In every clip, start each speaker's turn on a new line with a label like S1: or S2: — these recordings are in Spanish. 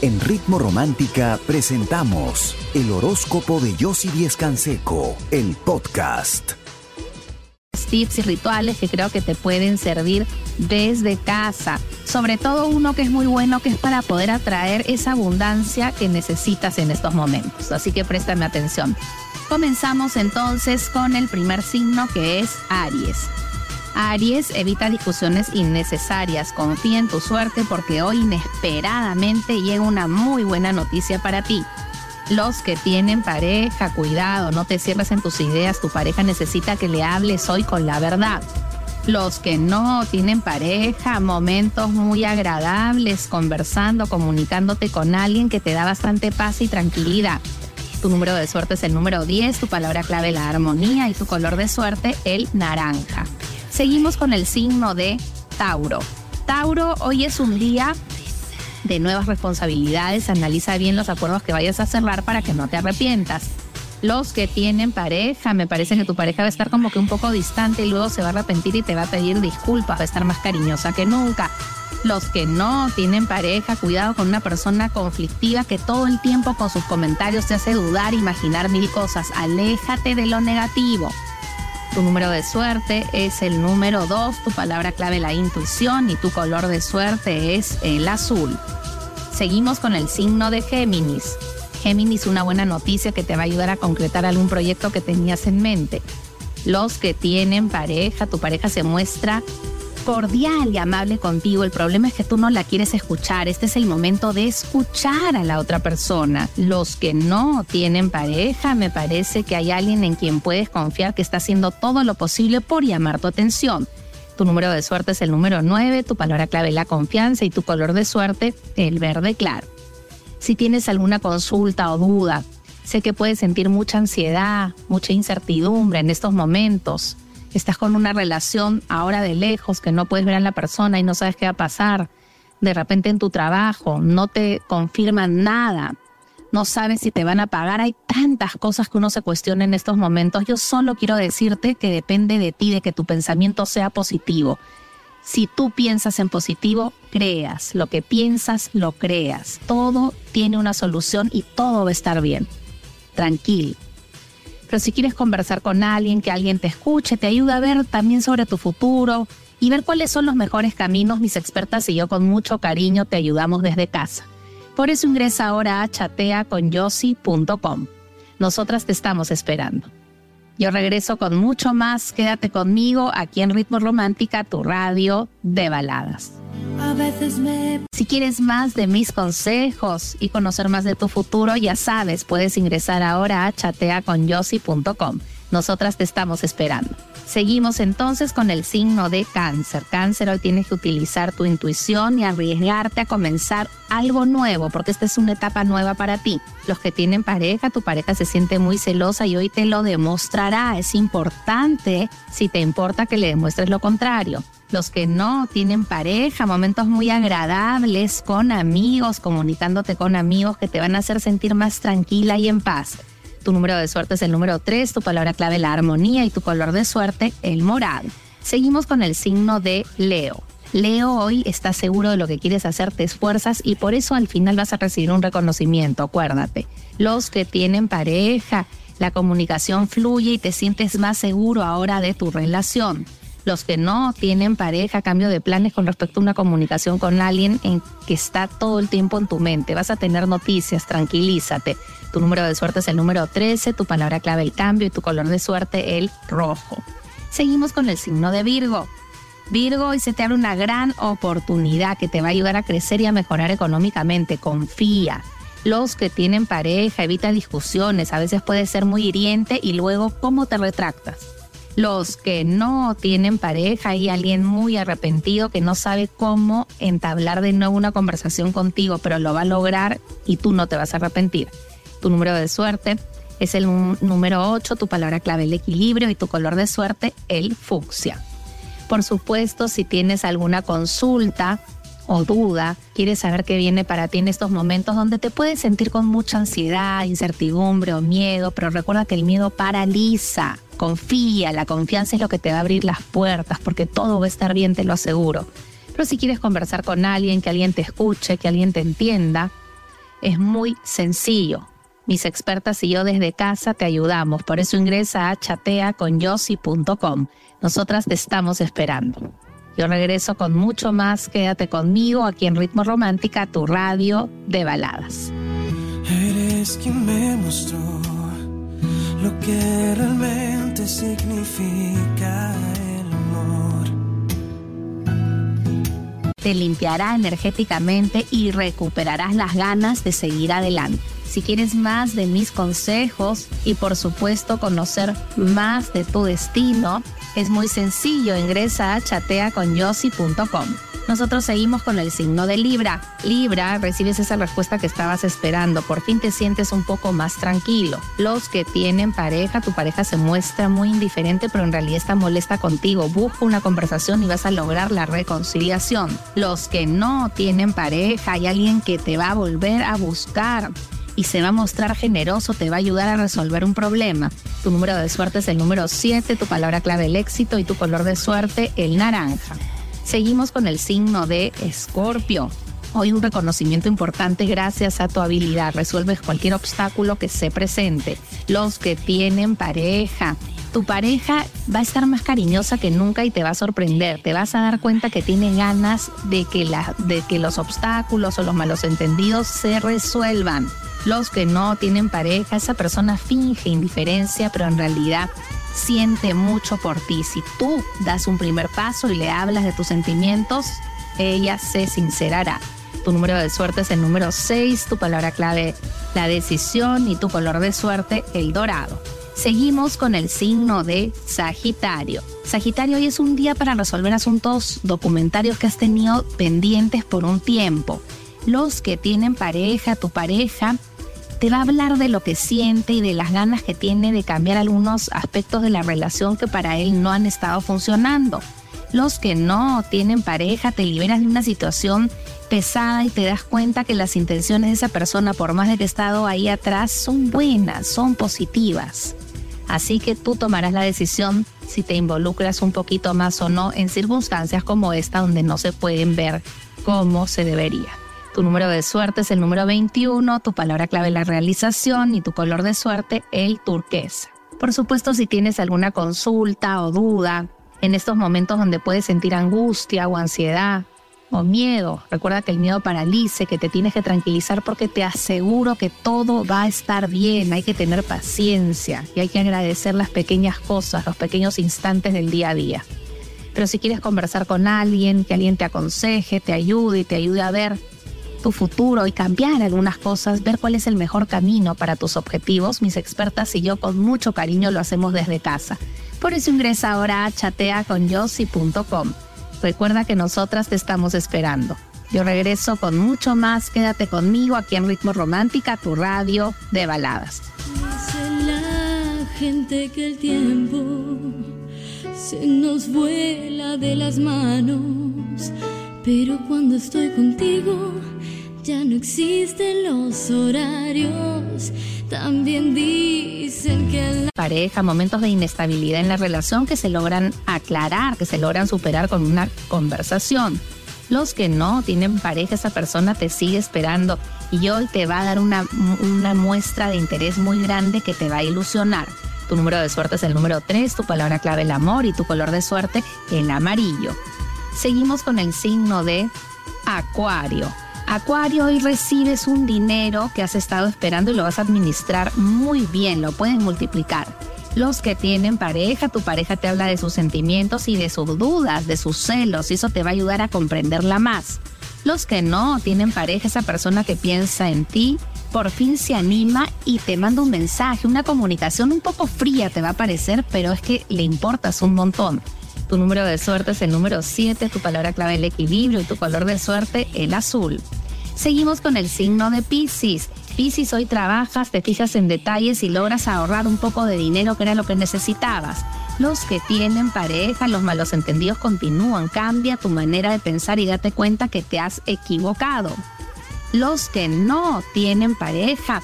S1: En Ritmo Romántica presentamos el horóscopo de Yossi Díez Canseco, el podcast.
S2: Tips y rituales que creo que te pueden servir desde casa. Sobre todo uno que es muy bueno, que es para poder atraer esa abundancia que necesitas en estos momentos. Así que préstame atención. Comenzamos entonces con el primer signo que es Aries. Aries, evita discusiones innecesarias, confía en tu suerte porque hoy inesperadamente llega una muy buena noticia para ti. Los que tienen pareja, cuidado, no te cierres en tus ideas, tu pareja necesita que le hables hoy con la verdad. Los que no tienen pareja, momentos muy agradables, conversando, comunicándote con alguien que te da bastante paz y tranquilidad. Tu número de suerte es el número 10, tu palabra clave la armonía y tu color de suerte el naranja. Seguimos con el signo de Tauro. Tauro, hoy es un día de nuevas responsabilidades. Analiza bien los acuerdos que vayas a cerrar para que no te arrepientas. Los que tienen pareja, me parece que tu pareja va a estar como que un poco distante y luego se va a arrepentir y te va a pedir disculpas, va a estar más cariñosa que nunca. Los que no tienen pareja, cuidado con una persona conflictiva que todo el tiempo con sus comentarios te hace dudar, imaginar mil cosas. Aléjate de lo negativo. Tu número de suerte es el número 2, tu palabra clave la intuición y tu color de suerte es el azul. Seguimos con el signo de Géminis. Géminis, una buena noticia que te va a ayudar a concretar algún proyecto que tenías en mente. Los que tienen pareja, tu pareja se muestra cordial y amable contigo. El problema es que tú no la quieres escuchar. Este es el momento de escuchar a la otra persona. Los que no tienen pareja, me parece que hay alguien en quien puedes confiar que está haciendo todo lo posible por llamar tu atención. Tu número de suerte es el número 9, tu palabra clave la confianza y tu color de suerte el verde claro. Si tienes alguna consulta o duda, sé que puedes sentir mucha ansiedad, mucha incertidumbre en estos momentos estás con una relación ahora de lejos que no puedes ver a la persona y no sabes qué va a pasar. De repente en tu trabajo no te confirman nada. No sabes si te van a pagar. Hay tantas cosas que uno se cuestiona en estos momentos. Yo solo quiero decirte que depende de ti, de que tu pensamiento sea positivo. Si tú piensas en positivo, creas. Lo que piensas, lo creas. Todo tiene una solución y todo va a estar bien. Tranquilo. Pero si quieres conversar con alguien, que alguien te escuche, te ayuda a ver también sobre tu futuro y ver cuáles son los mejores caminos, mis expertas y yo con mucho cariño te ayudamos desde casa. Por eso ingresa ahora a chateaconyossi.com. Nosotras te estamos esperando. Yo regreso con mucho más. Quédate conmigo aquí en Ritmo Romántica, tu radio de baladas. A veces me... Si quieres más de mis consejos y conocer más de tu futuro, ya sabes, puedes ingresar ahora a chateaconyossi.com. Nosotras te estamos esperando. Seguimos entonces con el signo de cáncer. Cáncer, hoy tienes que utilizar tu intuición y arriesgarte a comenzar algo nuevo, porque esta es una etapa nueva para ti. Los que tienen pareja, tu pareja se siente muy celosa y hoy te lo demostrará. Es importante, si te importa, que le demuestres lo contrario. Los que no tienen pareja, momentos muy agradables con amigos, comunicándote con amigos que te van a hacer sentir más tranquila y en paz. Tu número de suerte es el número 3, tu palabra clave la armonía y tu color de suerte el morado. Seguimos con el signo de Leo. Leo hoy está seguro de lo que quieres hacer, te esfuerzas y por eso al final vas a recibir un reconocimiento, acuérdate. Los que tienen pareja, la comunicación fluye y te sientes más seguro ahora de tu relación los que no tienen pareja, cambio de planes con respecto a una comunicación con alguien en que está todo el tiempo en tu mente. Vas a tener noticias, tranquilízate. Tu número de suerte es el número 13, tu palabra clave el cambio y tu color de suerte el rojo. Seguimos con el signo de Virgo. Virgo, hoy se te abre una gran oportunidad que te va a ayudar a crecer y a mejorar económicamente. Confía. Los que tienen pareja, evita discusiones, a veces puede ser muy hiriente y luego, ¿cómo te retractas? Los que no tienen pareja y alguien muy arrepentido que no sabe cómo entablar de nuevo una conversación contigo, pero lo va a lograr y tú no te vas a arrepentir. Tu número de suerte es el número 8, tu palabra clave el equilibrio y tu color de suerte el fucsia. Por supuesto, si tienes alguna consulta o duda, quieres saber qué viene para ti en estos momentos donde te puedes sentir con mucha ansiedad, incertidumbre o miedo, pero recuerda que el miedo paraliza. Confía, la confianza es lo que te va a abrir las puertas porque todo va a estar bien, te lo aseguro. Pero si quieres conversar con alguien, que alguien te escuche, que alguien te entienda, Es muy sencillo. Mis expertas y yo desde casa te ayudamos. Por eso ingresa a chateaconyossi.com. Nosotras te estamos esperando. Yo regreso con mucho más. Quédate conmigo aquí en Ritmo Romántica, tu radio de baladas.
S3: Eres quien me mostró lo que realmente significa el amor.
S2: Te limpiará energéticamente y recuperarás las ganas de seguir adelante. Si quieres más de mis consejos y por supuesto conocer más de tu destino, es muy sencillo, ingresa a chateaconyossi.com. Nosotros seguimos con el signo de Libra. Libra, recibes esa respuesta que estabas esperando. Por fin te sientes un poco más tranquilo. Los que tienen pareja, tu pareja se muestra muy indiferente, pero en realidad está molesta contigo. Busca una conversación y vas a lograr la reconciliación. Los que no tienen pareja, hay alguien que te va a volver a buscar y se va a mostrar generoso, te va a ayudar a resolver un problema. Tu número de suerte es el número 7, tu palabra clave el éxito y tu color de suerte el naranja. Seguimos con el signo de Escorpio. Hoy un reconocimiento importante gracias a tu habilidad. Resuelves cualquier obstáculo que se presente. Los que tienen pareja. Tu pareja va a estar más cariñosa que nunca y te va a sorprender. Te vas a dar cuenta que tiene ganas de que, la, de que los obstáculos o los malos entendidos se resuelvan los que no tienen pareja, esa persona finge indiferencia, pero en realidad siente mucho por ti. Si tú das un primer paso y le hablas de tus sentimientos, ella se sincerará. Tu número de suerte es el número 6, tu palabra clave la decisión y tu color de suerte el dorado. Seguimos con el signo de Sagitario. Sagitario, hoy es un día para resolver asuntos documentarios que has tenido pendientes por un tiempo. Los que tienen pareja, tu pareja, te va a hablar de lo que siente y de las ganas que tiene de cambiar algunos aspectos de la relación que para él no han estado funcionando. Los que no tienen pareja te liberas de una situación pesada y te das cuenta que las intenciones de esa persona, por más de que estado ahí atrás, son buenas, son positivas. Así que tú tomarás la decisión si te involucras un poquito más o no en circunstancias como esta donde no se pueden ver como se debería. Tu número de suerte es el número 21, tu palabra clave la realización y tu color de suerte el turquesa. Por supuesto, si tienes alguna consulta o duda en estos momentos donde puedes sentir angustia o ansiedad o miedo, recuerda que el miedo paralice, que te tienes que tranquilizar porque te aseguro que todo va a estar bien, hay que tener paciencia y hay que agradecer las pequeñas cosas, los pequeños instantes del día a día. Pero si quieres conversar con alguien, que alguien te aconseje, te ayude y te ayude a ver tu futuro y cambiar algunas cosas, ver cuál es el mejor camino para tus objetivos, mis expertas y yo con mucho cariño lo hacemos desde casa. Por eso ingresa ahora a chateaconyossi.com. Recuerda que nosotras te estamos esperando. Yo regreso con mucho más. Quédate conmigo aquí en Ritmo Romántica, tu radio de baladas.
S4: La gente que el tiempo se nos vuela de las manos, pero cuando estoy contigo ya no existen los horarios. También dicen que la
S2: pareja, momentos de inestabilidad en la relación que se logran aclarar, que se logran superar con una conversación. Los que no tienen pareja, esa persona te sigue esperando y hoy te va a dar una, una muestra de interés muy grande que te va a ilusionar. Tu número de suerte es el número 3, tu palabra clave el amor y tu color de suerte el amarillo. Seguimos con el signo de Acuario. Acuario, hoy recibes un dinero que has estado esperando y lo vas a administrar muy bien, lo puedes multiplicar. Los que tienen pareja, tu pareja te habla de sus sentimientos y de sus dudas, de sus celos, y eso te va a ayudar a comprenderla más. Los que no tienen pareja, esa persona que piensa en ti, por fin se anima y te manda un mensaje, una comunicación un poco fría te va a parecer, pero es que le importas un montón. Tu número de suerte es el número 7, tu palabra clave el equilibrio y tu color de suerte el azul. Seguimos con el signo de Pisces. Pisces, hoy trabajas, te fijas en detalles y logras ahorrar un poco de dinero que era lo que necesitabas. Los que tienen pareja, los malos entendidos continúan. Cambia tu manera de pensar y date cuenta que te has equivocado. Los que no tienen pareja,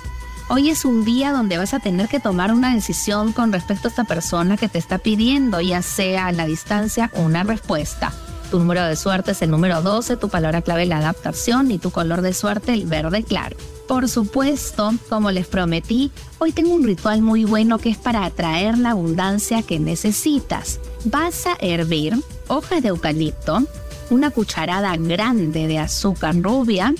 S2: hoy es un día donde vas a tener que tomar una decisión con respecto a esta persona que te está pidiendo, ya sea a la distancia una respuesta. Tu número de suerte es el número 12, tu palabra clave la adaptación y tu color de suerte el verde claro. Por supuesto, como les prometí, hoy tengo un ritual muy bueno que es para atraer la abundancia que necesitas. Vas a hervir hoja de eucalipto, una cucharada grande de azúcar rubia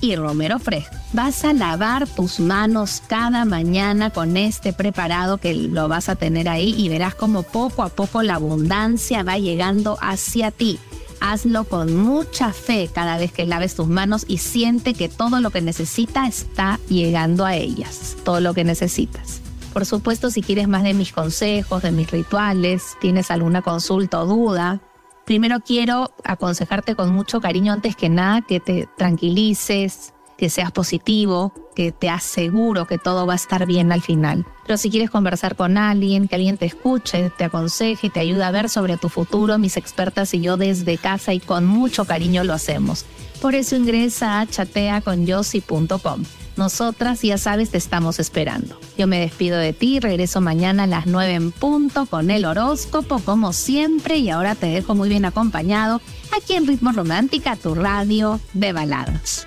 S2: y romero fresco. Vas a lavar tus manos cada mañana con este preparado que lo vas a tener ahí y verás como poco a poco la abundancia va llegando hacia ti. Hazlo con mucha fe cada vez que laves tus manos y siente que todo lo que necesitas está llegando a ellas, todo lo que necesitas. Por supuesto, si quieres más de mis consejos, de mis rituales, tienes alguna consulta o duda, primero quiero aconsejarte con mucho cariño antes que nada que te tranquilices, que seas positivo, que te aseguro que todo va a estar bien al final. Pero si quieres conversar con alguien, que alguien te escuche, te aconseje, te ayude a ver sobre tu futuro, mis expertas y yo desde casa y con mucho cariño lo hacemos. Por eso ingresa a chateaconyossi.com. Nosotras, ya sabes, te estamos esperando. Yo me despido de ti, regreso mañana a las 9 en punto con el horóscopo, como siempre, y ahora te dejo muy bien acompañado aquí en Ritmo Romántica, tu radio de baladas.